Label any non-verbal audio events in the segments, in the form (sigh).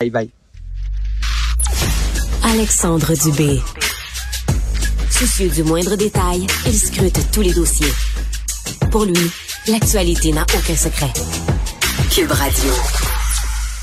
Bye bye. Alexandre Dubé. Soucieux du moindre détail, il scrute tous les dossiers. Pour lui, l'actualité n'a aucun secret. Cube Radio.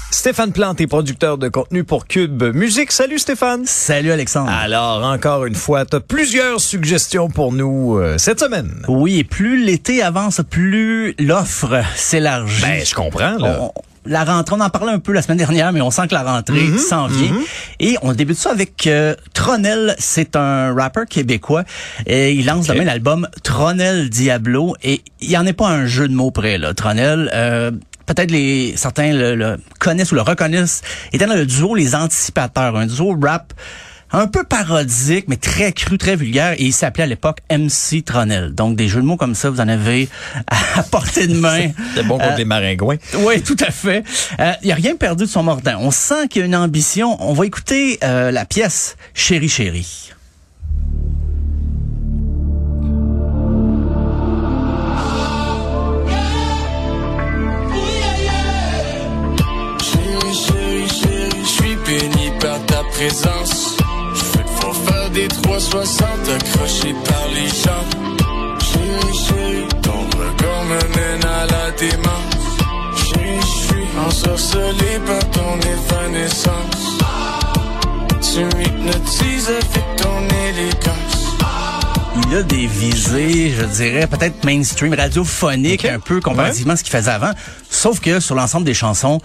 Stéphane Plante est producteur de contenu pour Cube Musique. Salut Stéphane. Salut Alexandre. Alors, encore une fois, tu as plusieurs suggestions pour nous euh, cette semaine. Oui, et plus l'été avance, plus l'offre s'élargit. Ben, je comprends. Là. On- la rentrée, on en parlait un peu la semaine dernière, mais on sent que la rentrée Mhm, s'en vient. Et on débute ça avec euh, Tronel. C'est un rappeur québécois. Et il lance demain l'album Tronel Diablo. Et il n'y en est pas un jeu de mots près, là. Tronel, euh, peut-être les certains le, le connaissent ou le reconnaissent, étant dans le duo Les Anticipateurs, un duo rap un peu parodique, mais très cru, très vulgaire, et il s'appelait à l'époque MC Tronel. Donc, des jeux de mots comme ça, vous en avez (laughs) à portée de main. C'est bon contre Euh, les maringouins. oui, tout à fait. Euh, Il n'y a rien perdu de son mordant. On sent qu'il y a une ambition. On va écouter euh, la pièce Chéri Chéri. Chérie, chérie, chérie, je suis béni par ta présence. Des 360 accrochés par les. Chérie, chérie, ton regard me mène à la démence. Je suis ensorcelé par ton évanescence. Tu m'hypnotises avec ton élégance. Il a des visées, je dirais, peut-être mainstream, radiophonique, un peu comparativement à ce qu'il faisait avant. Sauf que sur l'ensemble des chansons,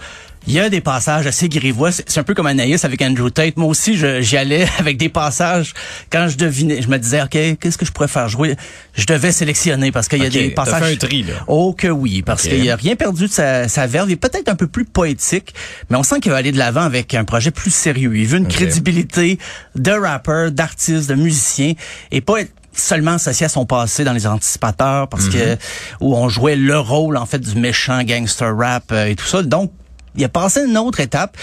il y a des passages assez grivois. C'est un peu comme Anaïs avec Andrew Tate. Moi aussi, j'y allais (laughs) avec des passages. Quand je devinais, je me disais, OK, qu'est-ce que je pourrais faire jouer? Je devais sélectionner parce qu'il y a des passages... fait un tri, là. Oh que oui, parce Ok. qu'il a rien perdu de sa, sa verve. Il est peut-être un peu plus poétique, mais on sent qu'il va aller de l'avant avec un projet plus sérieux. Il veut une crédibilité de rappeur, d'artiste, de musicien, et pas être seulement associé à son passé dans les anticipateurs, parce que où on jouait le rôle en fait du méchant gangster rap euh, et tout ça. Donc, il a passé une autre étape.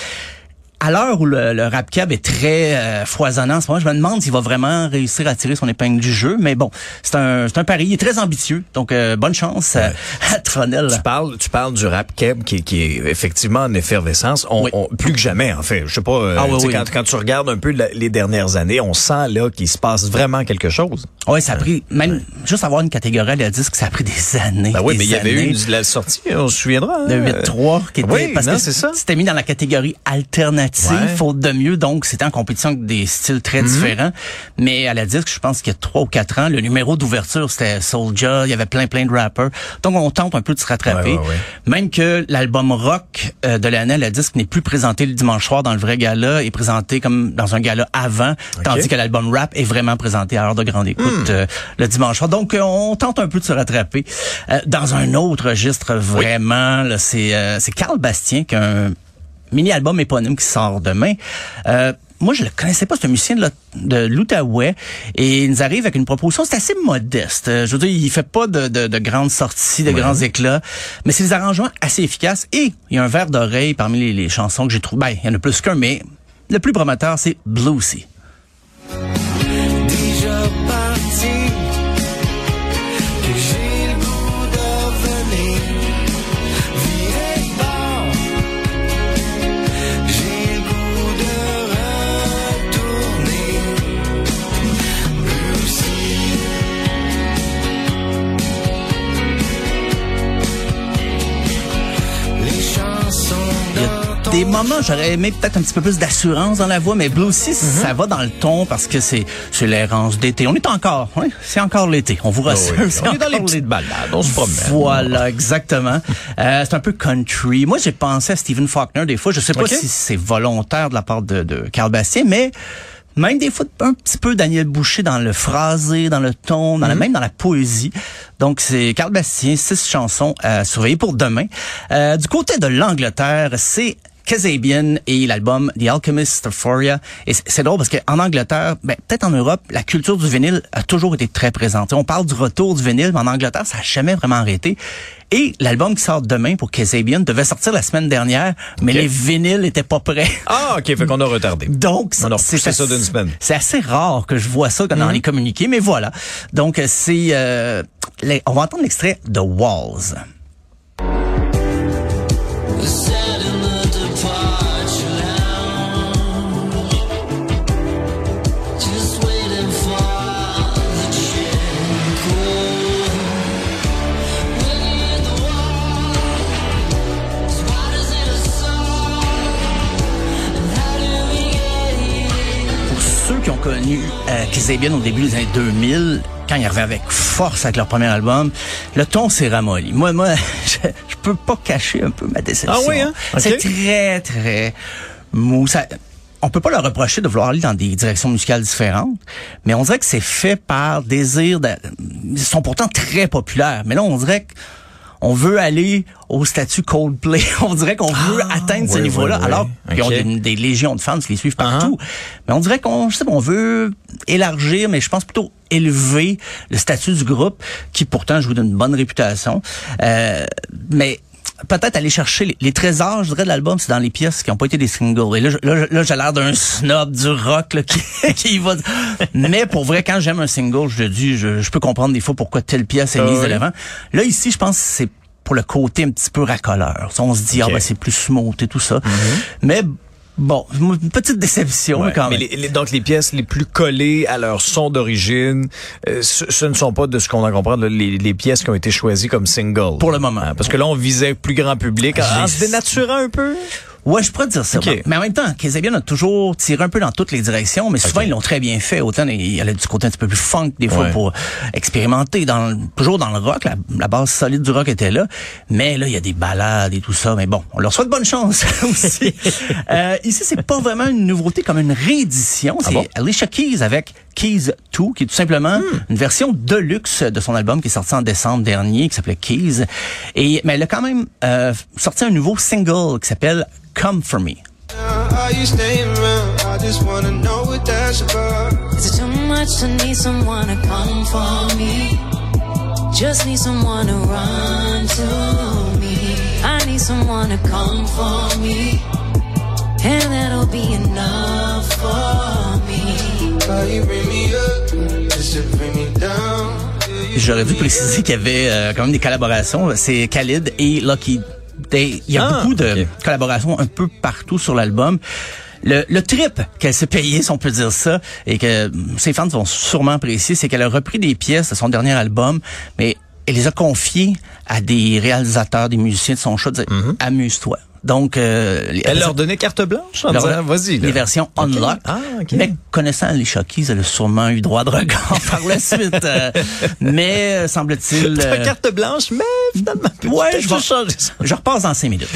À l'heure où le, le rap cab est très euh, foisonnant en ce moment, je me demande s'il va vraiment réussir à tirer son épingle du jeu. Mais bon, c'est un, c'est un pari. Il est très ambitieux. Donc, euh, bonne chance à, (laughs) à Tronel. Tu parles, tu parles du rap keb qui, qui est effectivement en effervescence. On, Oui. on- plus que jamais, en fait. Je sais pas. euh, Ah oui, oui. Quand, quand tu regardes un peu la- les dernières années, on sent là qu'il se passe vraiment quelque chose. Ouais, ça a pris, même juste avoir une catégorie à la disque, ça a pris des années. Ben oui, des mais il y avait eu la sortie, on se souviendra. hein. Le 8-3 qui était Oui, parce non, que c'est ça. c'était mis dans la catégorie alternative Ouais. faute de mieux. Donc c'était en compétition avec des styles Mhm. très différents. Mais à la disque je pense qu'il y a trois ou quatre ans le numéro d'ouverture c'était Soulja. Il y avait plein plein de rappers donc on tente un peu de se rattraper. Ouais, ouais, ouais. même que l'album rock euh, de l'année à la disque n'est plus présenté le dimanche soir dans le vrai gala. Est présenté comme dans un gala avant tandis que l'album rap est vraiment présenté à heure de grande écoute Hmm. euh, le dimanche soir. Donc euh, on tente un peu de se rattraper. Dans un autre registre vraiment euh, c'est Carl Bastien qui a un mini-album éponyme qui sort demain. Euh, moi, je le connaissais pas, c'est un musicien de, l'O- de l'Outaouais, et il nous arrive avec une proposition, c'est assez modeste. Euh, Je veux dire, il fait pas de, de, de grandes sorties, de grands éclats, mais c'est des arrangements assez efficaces, et il y a un verre d'oreille parmi les, les chansons que j'ai trouvé. Ben, il y en a plus qu'un, mais le plus prometteur, c'est Bluesy. déjà parti moments, j'aurais aimé peut-être un petit peu plus d'assurance dans la voix, mais Bluesy, ça va dans le ton parce que c'est c'est l'errance d'été. On est encore, oui, c'est encore l'été. On vous rassure. Ah oui. On (laughs) est dans les petites balades, on se promène. Voilà, exactement. Euh, c'est un peu country. Moi, j'ai pensé à Stephen Faulkner des fois. Je sais pas si c'est volontaire de la part de, de Carl Bastien, mais même des fois un petit peu Daniel Boucher dans le phrasé, dans le ton, dans la, même dans la poésie. Donc c'est Carl Bastien, six chansons à surveiller pour demain. Euh, du côté de l'Angleterre, c'est Kazabian et l'album The Alchemist Euphoria. Et c'est- drôle parce qu'en Angleterre, ben, peut-être en Europe, la culture du vinyle a toujours été très présente. On parle du retour du vinyle, mais en Angleterre, ça n'a jamais vraiment arrêté. Et l'album qui sort demain pour Kazabian devait sortir la semaine dernière, mais les vinyles étaient pas prêts. Ah, OK, fait qu'on a retardé. (laughs) Donc, c'est ça assez- d'une semaine. C'est assez rare que je vois ça dans les communiqués, mais voilà. Donc, c'est... euh, on va entendre l'extrait de Walls. Connu euh, au début des années 2000, quand ils revenaient avec force avec leur premier album, le ton s'est ramolli. Moi, moi, (laughs) je, je peux pas cacher un peu ma déception. Ah oui, hein? C'est très, très mou. Ça, on peut pas leur reprocher de vouloir aller dans des directions musicales différentes, mais on dirait que c'est fait par désir. De, ils sont pourtant très populaires, mais là, on dirait que on veut aller au statut Coldplay. (laughs) On dirait qu'on veut atteindre ce niveau-là, oui, oui. alors qu'ils ont des, des légions de fans qui les suivent partout. Mais on dirait qu'on, je sais pas, on veut élargir, mais je pense plutôt élever le statut du groupe, qui pourtant joue d'une bonne réputation. Euh, mais peut-être aller chercher les, les trésors, je dirais, de l'album, c'est dans les pièces qui n'ont pas été des singles. Et là, j'ai l'air d'un snob du rock là, qui, (laughs) qui va. Mais pour vrai, quand j'aime un single, je le dis, je, je peux comprendre des fois pourquoi telle pièce est Ah mise de oui. l'avant. Là, ici, je pense que c'est pour le côté un petit peu racoleur. On se dit, ah ben c'est plus smooth et tout ça. Mais bon, une petite déception Ouais, quand mais même. les- les- donc les pièces les plus collées à leur son d'origine, euh, ce, ce ne sont pas de ce qu'on en comprend les, les pièces qui ont été choisies comme single. Pour le moment. Hein, parce que là on visait plus grand public en, en se dénaturant un peu. Ouais, je pourrais dire ça. Mais en même temps, Kazabian a toujours tiré un peu dans toutes les directions, mais souvent ils l'ont très bien fait. Autant il y a du côté un petit peu plus funk des fois Ouais. pour expérimenter dans toujours dans le rock. La, la base solide du rock était là, mais là il y a des balades et tout ça. Mais bon, on leur souhaite bonne chance (laughs) aussi. euh, ici, c'est pas vraiment une nouveauté comme une réédition. C'est Ah bon? Alicia Keys avec Keys 2, qui est tout simplement Hmm. une version deluxe de son album qui est sorti en décembre dernier, qui s'appelait Keys. Et mais elle a quand même euh, sorti un nouveau single qui s'appelle Come For Me. Are you staying around? I just wanna know what that's about. Is it too much to need someone to come for me? Just need someone to run to me. I need someone to come for me. And that'll be enough for me. J'aurais dû préciser qu'il y avait euh, quand même des collaborations. C'est Khalid et Lucky Day. Il y a Ah, beaucoup de collaborations un peu partout sur l'album. Le, le trip qu'elle s'est payé, si on peut dire ça, et que ses fans vont sûrement apprécier, c'est qu'elle a repris des pièces de son dernier album, mais elle les a confiées à des réalisateurs, des musiciens de son show, dire, amuse-toi. Donc, euh. Elle leur donnait carte blanche en disant, vas-y. Les versions unlock. Ah, ok. Mais connaissant les Shockies, elle a sûrement eu droit de regard (laughs) par la suite. euh, mais euh, semble-t-il. Euh, carte blanche, mais finalement, Ouais, je vais changer ça. Je repasse dans cinq minutes.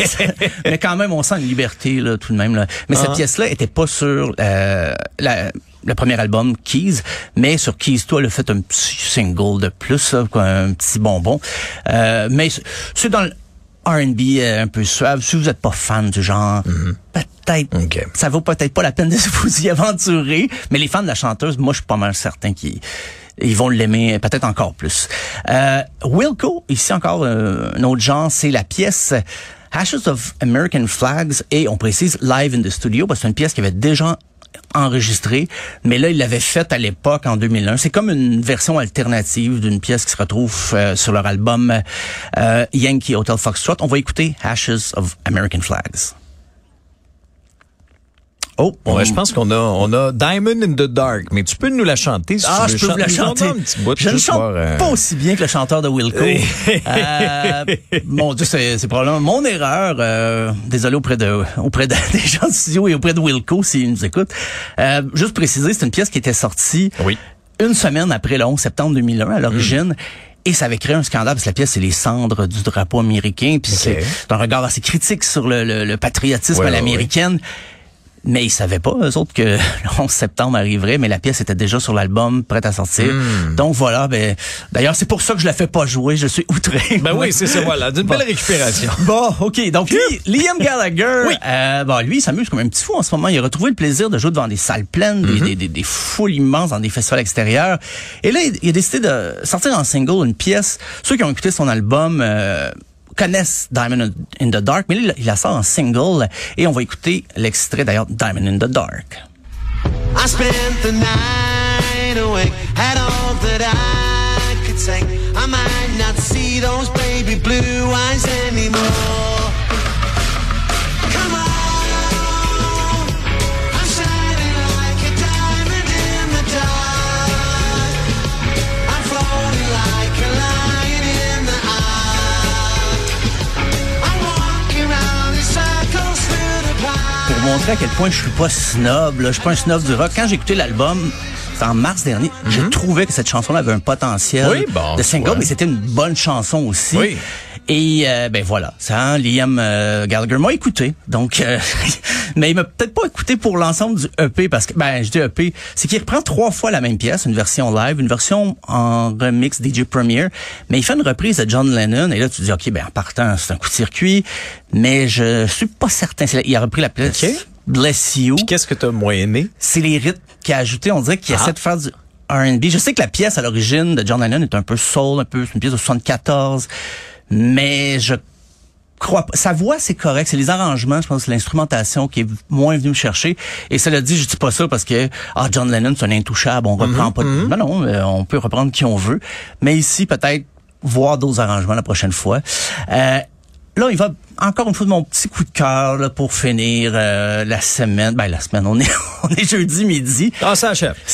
(laughs) mais quand même, on sent une liberté là, tout de même. Là. Mais Ah. cette pièce-là était pas sur euh, la, le premier album Keys, mais sur Keys, toi, elle a fait un petit single de plus, là, un petit bonbon. Euh, mais c'est- dans le R&B euh, un peu suave. Si vous êtes pas fan du genre, peut-être, Mm-hmm. Ok. ça vaut peut-être pas la peine de (laughs) vous y aventurer. Mais les fans de la chanteuse, moi, je suis pas mal certain qu'ils ils vont l'aimer peut-être encore plus. Euh, Wilco, ici encore euh, un autre genre, c'est la pièce Ashes of American Flags et on précise live in the studio parce que c'est une pièce qui avait déjà enregistrée, mais là il l'avait faite à l'époque en 2001. C'est comme une version alternative d'une pièce qui se retrouve euh, sur leur album euh, Yankee Hotel Foxtrot. On va écouter Ashes of American Flags. Oh, Ouais, je pense qu'on a, on a Diamond in the Dark, mais tu peux nous la chanter si Ah, tu veux. je peux vous la chanter. en donne un petit bout, je ne chante euh, pas aussi bien que le chanteur de Wilco. euh, mon Dieu, c'est probablement mon erreur. Euh, désolé auprès de auprès de- (laughs) des gens du studio et auprès de Wilco s'ils nous écoutent. Euh, juste préciser, c'est une pièce qui était sortie Oui. une semaine après le 11 septembre 2001 à l'origine. Et ça avait créé un scandale parce que la pièce, c'est les cendres du drapeau américain. Puis c'est c'est un regard assez critique sur le, le- le patriotisme Ouais, à ouais, l'américaine. Mais ils savaient pas, eux autres, que (laughs) le 11 septembre arriverait, mais la pièce était déjà sur l'album, prête à sortir. Hmm. Donc voilà, ben, d'ailleurs, c'est pour ça que je la fais pas jouer, je suis outré. (laughs) Ben oui, c'est ça, voilà. D'une Bon. belle récupération. (laughs) Bon, OK. Donc, lui, Liam Gallagher, euh, bon, lui, il s'amuse comme un petit fou en ce moment. Il a retrouvé le plaisir de jouer devant des salles pleines, des, des, des, des foules immenses dans des festivals extérieurs. Et là, il, il a décidé de sortir en single une pièce. Ceux qui ont écouté son album... euh, connaissent Diamond in the Dark, mais là, il la sort en single et on va écouter l'extrait d'ailleurs Diamond in the Dark. I spent the night awake, had all that I could take. I might not see those baby blue eyes anymore. Pour montrer à quel point je suis pas snob. Là. Je suis pas un snob du rock. Quand j'ai écouté l'album, en mars dernier, je trouvais que cette chanson avait un potentiel. Oui, bon, de single, ouais. mais c'était une bonne chanson aussi. Oui. Et euh, ben voilà, ça, hein, Liam euh, Gallagher m'a écouté. Donc, euh, (laughs) mais il m'a peut-être pas écouté pour l'ensemble du EP parce que ben je dis EP, c'est qu'il reprend trois fois la même pièce, une version live, une version en remix DJ Premier, mais il fait une reprise de John Lennon et là tu dis ok ben en partant c'est un coup de circuit, mais je suis pas certain. Il a repris la pièce Ok. Bless You. Qu'est-ce que t'as moins aimé? C'est les rythmes qu'il a ajouté. On dirait qu'il Ah. essaie de faire du R&B. Je sais que la pièce à l'origine de John Lennon est un peu soul, un peu c'est une pièce de 74, mais je crois pas. Sa voix, c'est correct. C'est les arrangements, je pense, c'est l'instrumentation qui est moins venu me chercher. Et cela dit, je dis pas ça parce que ah John Lennon, c'est un intouchable. On reprend pas. de- Non, non, euh, on peut reprendre qui on veut. Mais ici, peut-être voir d'autres arrangements la prochaine fois. Euh, Là, il va encore une fois de mon petit coup de cœur là, pour finir euh, la semaine. Ben la semaine, on est (laughs) on est jeudi midi. Ah, ça achève. (laughs)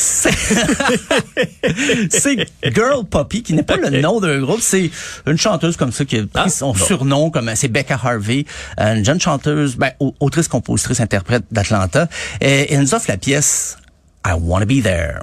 C'est Girl Poppy, qui n'est pas le nom d'un groupe. C'est une chanteuse comme ça qui a pris Ah, son bon. surnom, comme c'est Becca Harvey, une jeune chanteuse, ben, au- autrice, compositrice, interprète d'Atlanta. Et elle nous offre la pièce I Wanna Be There.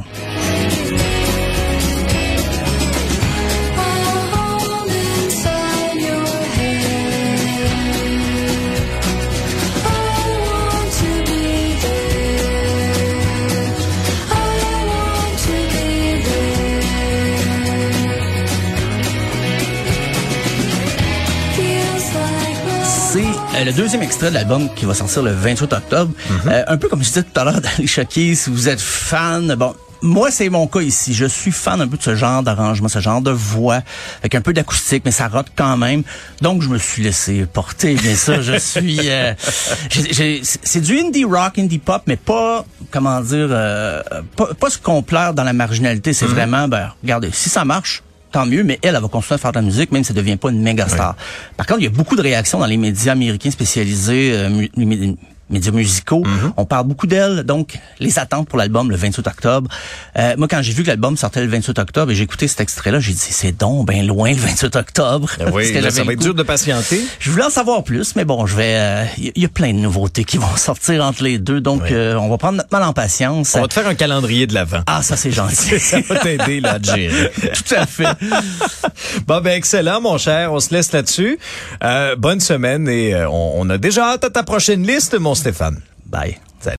Le deuxième extrait de l'album qui va sortir le 28 octobre. Euh, un peu comme je disais tout à l'heure (laughs) d'Alicia Keys, si vous êtes fan, bon, moi c'est mon cas ici. Je suis fan un peu de ce genre d'arrangement, ce genre de voix, avec un peu d'acoustique, mais ça rote quand même. Donc je me suis laissé porter, bien sûr. Je (laughs) suis, euh, c'est du indie rock, indie pop, mais pas, comment dire, euh, pas, pas se complaire dans la marginalité. C'est vraiment, ben, regardez, si ça marche tant mieux, mais elle, elle va continuer à faire de la musique, même si ça devient pas une méga star. Par contre, il y a beaucoup de réactions dans les médias américains spécialisés, euh, médias musicaux. On parle beaucoup d'elle, donc les attentes pour l'album le 28 octobre. Euh, moi, quand j'ai vu que l'album sortait le 28 octobre et j'ai écouté cet extrait-là, j'ai dit, c'est donc ben loin le 28 octobre. Ben oui, là, ça va être dur de patienter. Je voulais en savoir plus, mais bon, je vais. euh, Il y, a plein de nouveautés qui vont (laughs) sortir entre les deux, donc Oui. euh, on va prendre notre mal en patience. On va te faire un calendrier de l'avant. Ah, ça c'est gentil. (laughs) Ça va t'aider là, gérer. (laughs) Tout à fait. Bon, ben excellent, mon cher. On se laisse là-dessus. Euh, bonne semaine et euh, on, on a déjà hâte à ta prochaine liste, mon Stéphane. Bye.